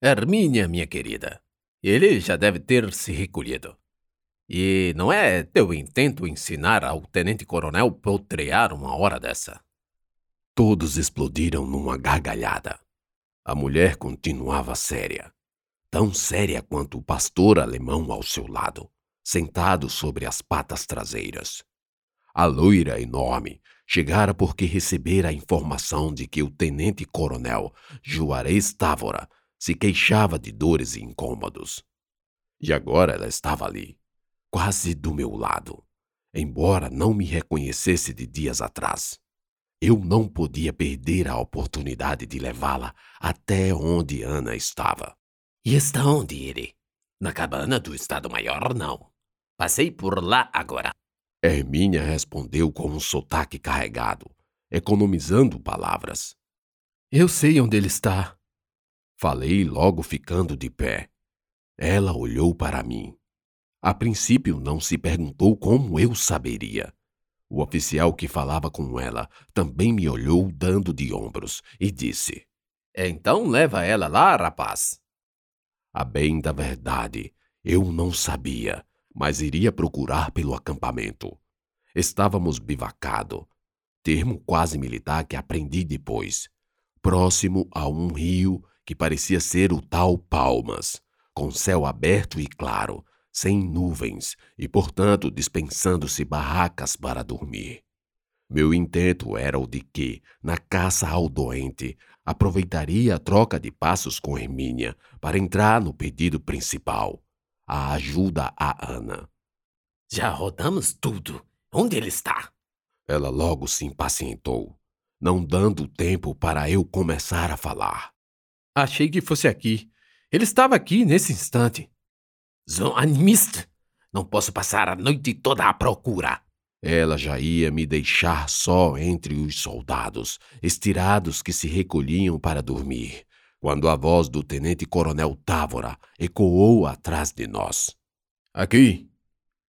Hermínia, minha querida, ele já deve ter se recolhido. E não é teu intento ensinar ao tenente-coronel potrear uma hora dessa? Todos explodiram numa gargalhada. A mulher continuava séria, tão séria quanto o pastor alemão ao seu lado, sentado sobre as patas traseiras. A loira enorme chegara porque recebera a informação de que o tenente-coronel Juarez Távora se queixava de dores e incômodos. E agora ela estava ali, quase do meu lado, embora não me reconhecesse de dias atrás. Eu não podia perder a oportunidade de levá-la até onde Ana estava. E está onde ele? Na cabana do Estado-Maior, não. Passei por lá agora. Hermínia respondeu com um sotaque carregado, economizando palavras. Eu sei onde ele está. Falei logo ficando de pé. Ela olhou para mim. A princípio não se perguntou como eu saberia. O oficial que falava com ela também me olhou dando de ombros e disse: Então leva ela lá, rapaz. A bem da verdade, eu não sabia, mas iria procurar pelo acampamento. Estávamos bivacado, termo quase militar que aprendi depois, próximo a um rio que parecia ser o tal Palmas, com céu aberto e claro, sem nuvens e, portanto, dispensando-se barracas para dormir. Meu intento era o de que, na caça ao doente, aproveitaria a troca de passos com Hermínia para entrar no pedido principal, a ajuda a Ana. Já rodamos tudo. Onde ele está? Ela logo se impacientou, não dando tempo para eu começar a falar. Achei que fosse aqui. Ele estava aqui nesse instante. Zonanimist! Não posso passar a noite toda à procura. Ela já ia me deixar só entre os soldados, estirados que se recolhiam para dormir, quando a voz do tenente-coronel Távora ecoou atrás de nós. Aqui!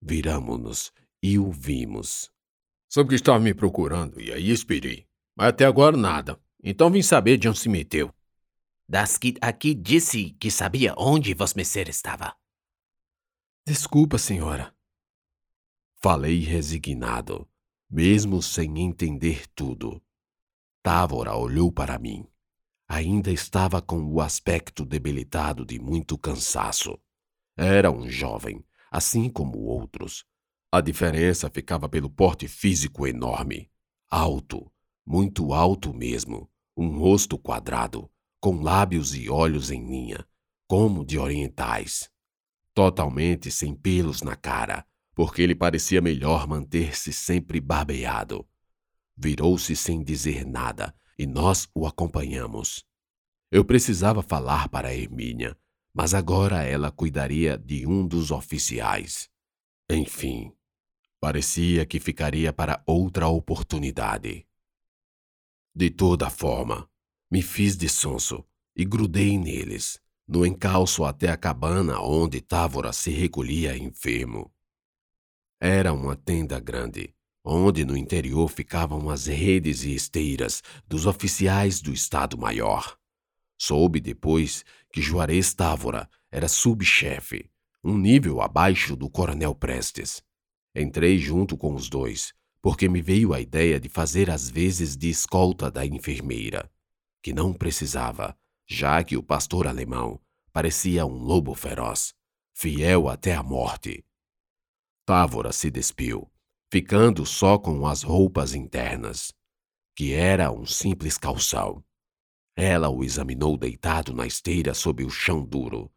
Viramos-nos e o vimos. Soube que estava me procurando e aí esperei. Mas até agora nada. Então vim saber de onde se meteu. Daskit aqui disse que sabia onde Vosmecer estava. Desculpa, senhora. Falei resignado, mesmo sem entender tudo. Távora olhou para mim. Ainda estava com o aspecto debilitado de muito cansaço. Era um jovem, assim como outros. A diferença ficava pelo porte físico enorme. Alto, muito alto mesmo, um rosto quadrado, com lábios e olhos em linha, como de orientais. Totalmente sem pelos na cara, porque ele parecia melhor manter-se sempre barbeado. Virou-se sem dizer nada e nós o acompanhamos. Eu precisava falar para Hermínia, mas agora ela cuidaria de um dos oficiais. Enfim, parecia que ficaria para outra oportunidade. De toda forma, me fiz de sonso e grudei neles, no encalço até a cabana onde Távora se recolhia enfermo. Era uma tenda grande, onde no interior ficavam as redes e esteiras dos oficiais do Estado-Maior. Soube depois que Juarez Távora era subchefe, um nível abaixo do coronel Prestes. Entrei junto com os dois, porque me veio a ideia de fazer as vezes de escolta da enfermeira que não precisava, já que o pastor alemão parecia um lobo feroz, fiel até a morte. Távora se despiu, ficando só com as roupas internas, que era um simples calção. Ela o examinou deitado na esteira sob o chão duro.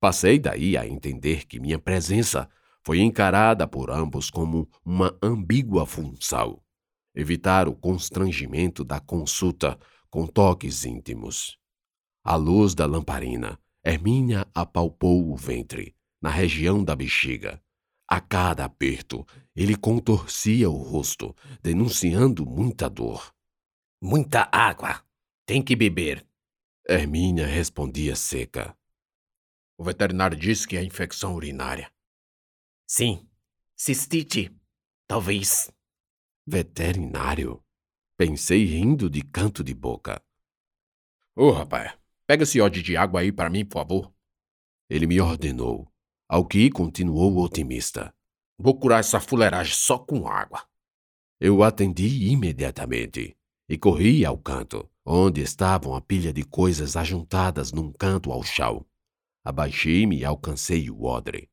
Passei daí a entender que minha presença foi encarada por ambos como uma ambígua função. Evitar o constrangimento da consulta com toques íntimos. À luz da lamparina, Hermínia apalpou o ventre, na região da bexiga. A cada aperto, ele contorcia o rosto, denunciando muita dor. Muita água. Tem que beber. Hermínia respondia seca. O veterinário disse que é infecção urinária. Sim. Cistite. Talvez. Veterinário? Pensei rindo de canto de boca. Ô, oh, rapaz, Pega esse odre de água aí para mim, por favor. Ele me ordenou, ao que continuou otimista. Vou curar essa fuleiragem só com água. Eu atendi imediatamente e corri ao canto, onde estava uma pilha de coisas ajuntadas num canto ao chão. Abaixei-me e alcancei o odre.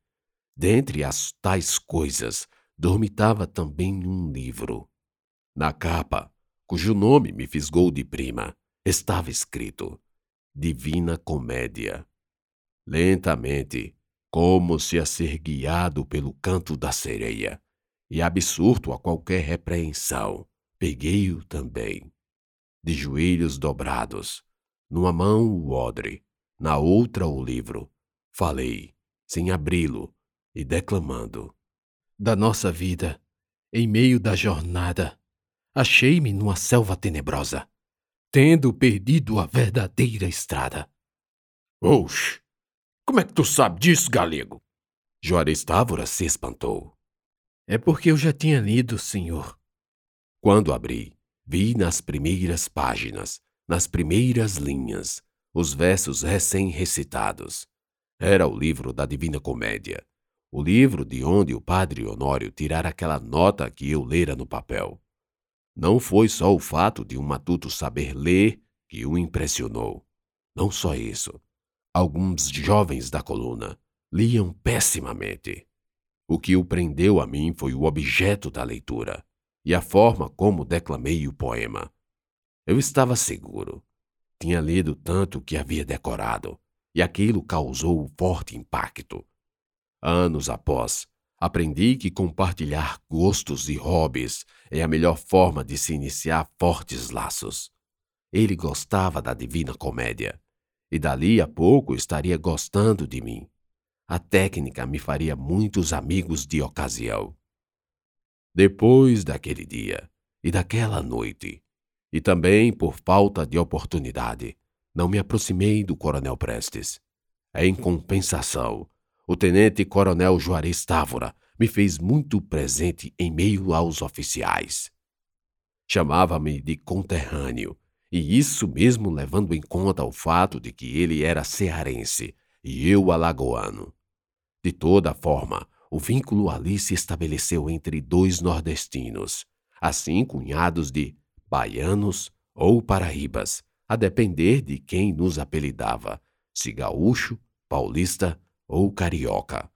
Dentre as tais coisas, dormitava também um livro. Na capa, cujo nome me fisgou de prima, estava escrito Divina Comédia. Lentamente, como se a ser guiado pelo canto da sereia, e absurdo a qualquer repreensão, peguei-o também. De joelhos dobrados, numa mão o odre, na outra o livro, falei, sem abri-lo e declamando. Da nossa vida, em meio da jornada, achei-me numa selva tenebrosa, tendo perdido a verdadeira estrada. Oxe, como é que tu sabe disso, galego? Juarez Távora se espantou. É porque eu já tinha lido, senhor. Quando abri, vi nas primeiras páginas, nas primeiras linhas, os versos recém-recitados. Era o livro da Divina Comédia, o livro de onde o padre Honório tirara aquela nota que eu lera no papel. Não foi só o fato de um matuto saber ler que o impressionou. Não só isso. Alguns jovens da coluna liam pessimamente. O que o prendeu a mim foi o objeto da leitura e a forma como declamei o poema. Eu estava seguro. Tinha lido tanto que havia decorado, e aquilo causou forte impacto. Anos após, aprendi que compartilhar gostos e hobbies é a melhor forma de se iniciar fortes laços. Ele gostava da Divina Comédia, e dali a pouco estaria gostando de mim. A técnica me faria muitos amigos de ocasião. Depois daquele dia e daquela noite, e também por falta de oportunidade, não me aproximei do Coronel Prestes. Em compensação, o tenente-coronel Juarez Távora me fez muito presente em meio aos oficiais. Chamava-me de conterrâneo, e isso mesmo levando em conta o fato de que ele era cearense e eu alagoano. De toda forma, o vínculo ali se estabeleceu entre dois nordestinos, assim cunhados de baianos ou paraíbas, a depender de quem nos apelidava, se gaúcho, paulista ou carioca.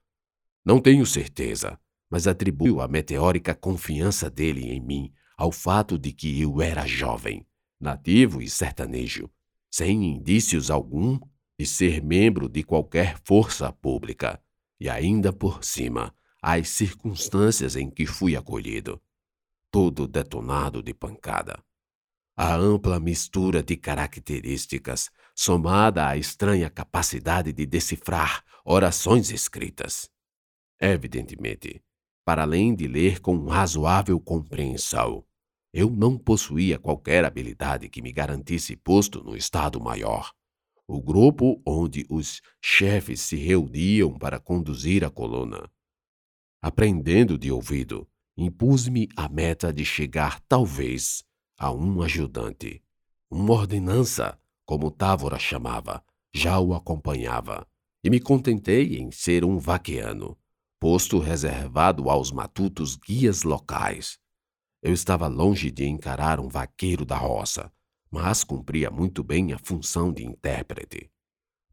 Não tenho certeza, mas atribuo a meteórica confiança dele em mim ao fato de que eu era jovem, nativo e sertanejo, sem indícios algum de ser membro de qualquer força pública, e ainda por cima as circunstâncias em que fui acolhido, todo detonado de pancada. A ampla mistura de características, somada à estranha capacidade de decifrar orações escritas. Evidentemente, para além de ler com razoável compreensão, eu não possuía qualquer habilidade que me garantisse posto no Estado-Maior, o grupo onde os chefes se reuniam para conduzir a coluna. Aprendendo de ouvido, impus-me a meta de chegar, talvez, a um ajudante. Uma ordenança, como Távora chamava, já o acompanhava, e me contentei em ser um vaqueano, posto reservado aos matutos guias locais. Eu estava longe de encarar um vaqueiro da roça, mas cumpria muito bem a função de intérprete.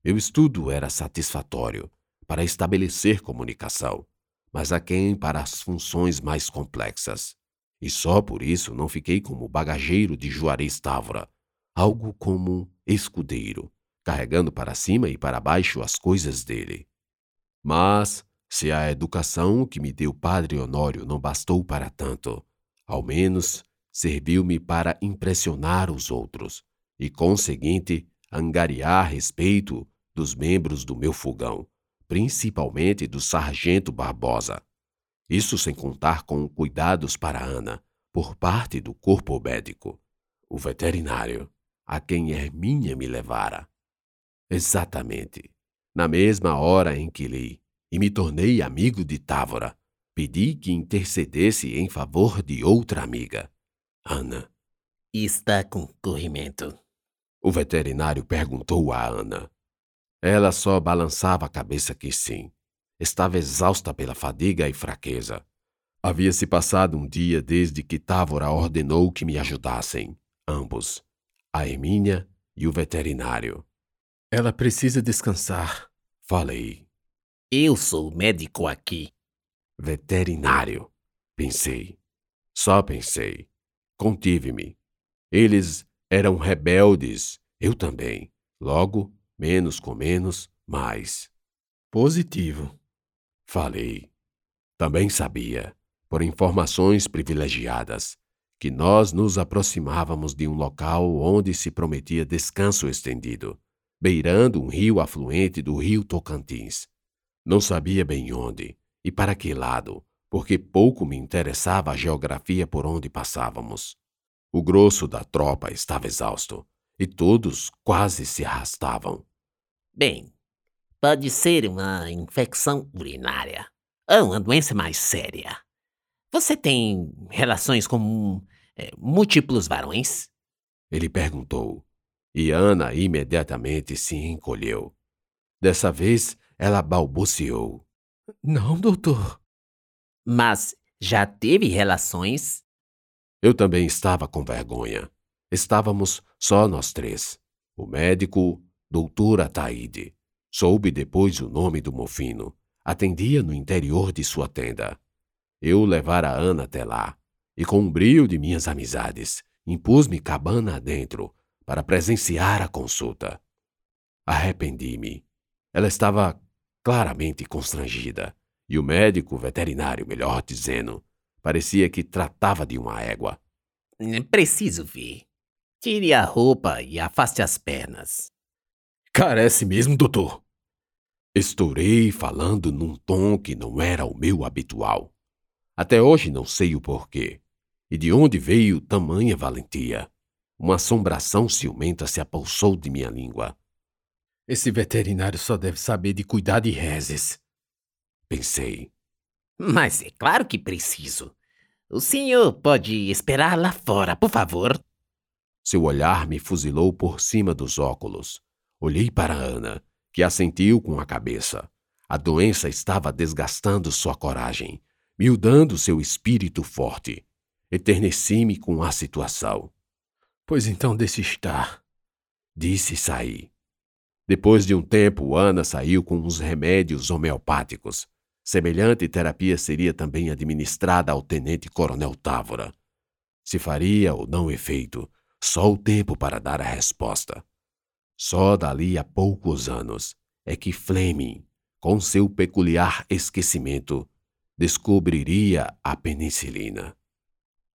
Meu estudo era satisfatório para estabelecer comunicação, mas aquém para as funções mais complexas. E só por isso não fiquei como bagageiro de Juarez Távora, algo como escudeiro, carregando para cima e para baixo as coisas dele. Mas, se a educação que me deu Padre Honório não bastou para tanto, ao menos serviu-me para impressionar os outros e, conseguinte, angariar respeito dos membros do meu fogão, principalmente do sargento Barbosa, isso sem contar com cuidados para Ana, por parte do corpo médico, o veterinário, a quem Hermínia me levara. Exatamente. Na mesma hora em que li e me tornei amigo de Távora, pedi que intercedesse em favor de outra amiga, Ana. Está com corrimento. O veterinário perguntou a Ana. Ela só balançava a cabeça que sim. Estava exausta pela fadiga e fraqueza. Havia se passado um dia desde que Távora ordenou que me ajudassem, ambos, a Hermínia e o veterinário. Ela precisa descansar, falei. Eu sou o médico aqui. Veterinário, pensei. Só pensei. Contive-me. Eles eram rebeldes, eu também. Logo, menos com menos, mais. Positivo. Falei. Também sabia, por informações privilegiadas, que nós nos aproximávamos de um local onde se prometia descanso estendido, beirando um rio afluente do rio Tocantins. Não sabia bem onde e para que lado, porque pouco me interessava a geografia por onde passávamos. O grosso da tropa estava exausto e todos quase se arrastavam. Bem, pode ser uma infecção urinária ou uma doença mais séria. Você tem relações com é, múltiplos varões? Ele perguntou, e Ana imediatamente se encolheu. Dessa vez, ela balbuciou. Não, doutor. Mas já teve relações? Eu também estava com vergonha. Estávamos só nós três. O médico, doutor Ataíde. Soube depois o nome do mofino. Atendia no interior de sua tenda. Eu levara Ana até lá, e com o brilho de minhas amizades, impus-me cabana adentro para presenciar a consulta. Arrependi-me. Ela estava claramente constrangida, e o médico veterinário, melhor dizendo, parecia que tratava de uma égua. Preciso ver. Tire a roupa e afaste as pernas. Carece mesmo, doutor. Estourei falando num tom que não era o meu habitual. Até hoje não sei o porquê. E de onde veio tamanha valentia? Uma assombração ciumenta se apalsou de minha língua. Esse veterinário só deve saber de cuidar de reses. Pensei. Mas é claro que preciso. O senhor pode esperar lá fora, por favor? Seu olhar me fuzilou por cima dos óculos. Olhei para Ana, que assentiu com a cabeça. A doença estava desgastando sua coragem miudando seu espírito forte. Eterneci-me com a situação. Pois então deixe estar, disse e saí. Depois de um tempo, Ana saiu com uns remédios homeopáticos. Semelhante terapia seria também administrada ao tenente-coronel Távora. Se faria ou não efeito, só o tempo para dar a resposta. Só dali a poucos anos é que Fleming, com seu peculiar esquecimento, descobriria a penicilina.